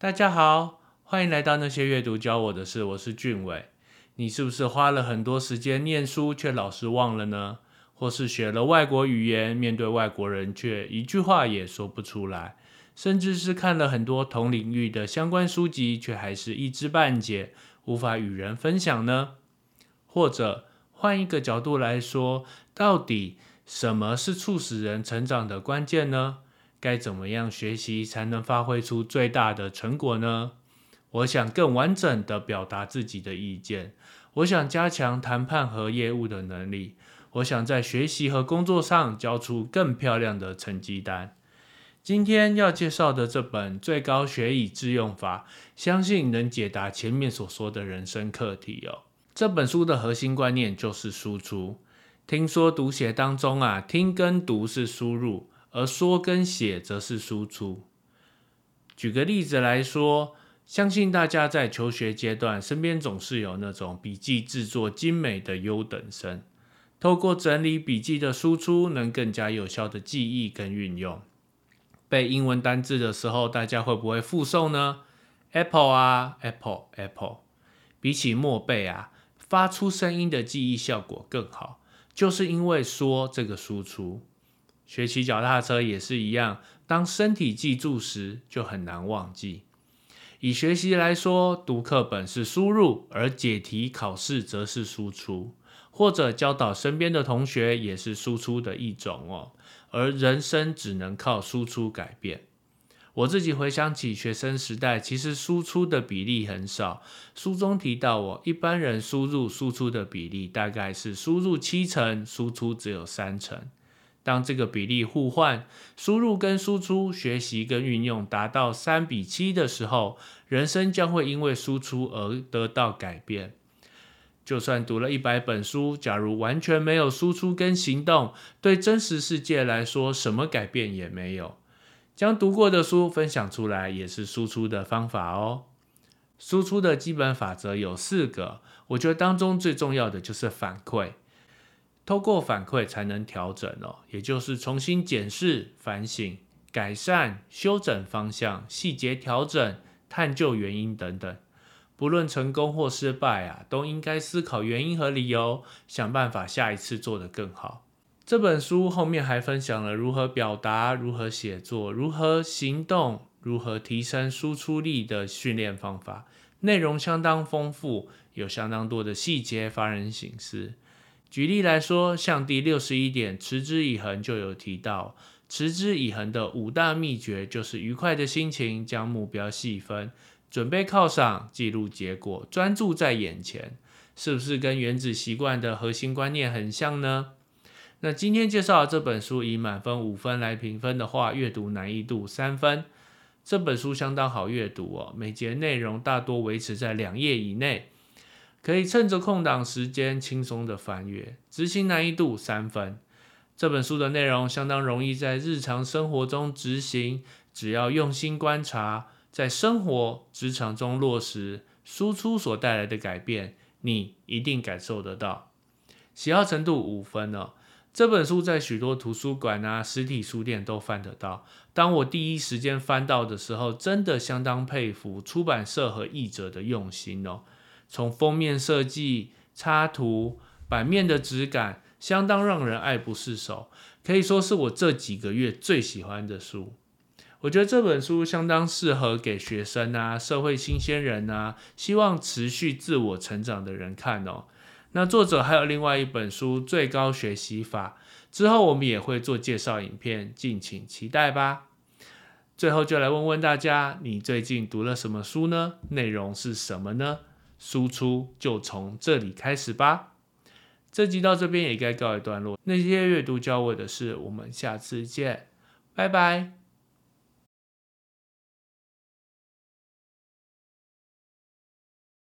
大家好，欢迎来到那些阅读教我的事，我是俊伟。你是不是花了很多时间念书，却老是忘了呢？或是学了外国语言，面对外国人却一句话也说不出来？甚至是看了很多同领域的相关书籍，却还是一知半解，无法与人分享呢？或者换一个角度来说，到底什么是促使人成长的关键呢？该怎么样学习才能发挥出最大的成果呢？我想更完整的表达自己的意见。我想加强谈判和业务的能力。我想在学习和工作上交出更漂亮的成绩单。今天要介绍的这本《最高学以致用法》，相信能解答前面所说的人生课题哦。这本书的核心观念就是输出。听说读写当中啊，听跟读是输入。而说跟写则是输出。举个例子来说，相信大家在求学阶段，身边总是有那种笔记制作精美的优等生。透过整理笔记的输出，能更加有效的记忆跟运用。背英文单字的时候，大家会不会复诵呢？Apple 啊，Apple，Apple。比起默背啊，发出声音的记忆效果更好，就是因为说这个输出。学骑脚踏车也是一样，当身体记住时，就很难忘记。以学习来说，读课本是输入，而解题考试则是输出，或者教导身边的同学也是输出的一种哦。而人生只能靠输出改变。我自己回想起学生时代，其实输出的比例很少。书中提到，我一般人输入输出的比例大概是输入七成，输出只有三成。当这个比例互换，输入跟输出、学习跟运用达到三比七的时候，人生将会因为输出而得到改变。就算读了一百本书，假如完全没有输出跟行动，对真实世界来说，什么改变也没有。将读过的书分享出来，也是输出的方法哦。输出的基本法则有四个，我觉得当中最重要的就是反馈。透过反馈才能调整哦，也就是重新检视、反省、改善、修整方向、细节调整、探究原因等等。不论成功或失败啊，都应该思考原因和理由，想办法下一次做得更好。这本书后面还分享了如何表达、如何写作、如何行动、如何提升输出力的训练方法，内容相当丰富，有相当多的细节发人省思。举例来说，像第六十一点“持之以恒”就有提到，持之以恒的五大秘诀就是愉快的心情，将目标细分，准备犒赏，记录结果，专注在眼前，是不是跟原子习惯的核心观念很像呢？那今天介绍的这本书以满分五分来评分的话，阅读难易度三分。这本书相当好阅读哦，每节内容大多维持在两页以内。可以趁着空档时间轻松的翻阅，执行难易度三分。这本书的内容相当容易在日常生活中执行，只要用心观察，在生活、职场中落实，输出所带来的改变，你一定感受得到。喜好程度五分哦。这本书在许多图书馆啊、实体书店都翻得到。当我第一时间翻到的时候，真的相当佩服出版社和译者的用心哦。从封面设计、插图、版面的质感，相当让人爱不释手，可以说是我这几个月最喜欢的书。我觉得这本书相当适合给学生啊、社会新鲜人啊、希望持续自我成长的人看哦。那作者还有另外一本书《最高学习法》，之后我们也会做介绍影片，敬请期待吧。最后就来问问大家，你最近读了什么书呢？内容是什么呢？输出就从这里开始吧。这集到这边也该告一段落。那些阅读教我的事，我们下次见，拜拜。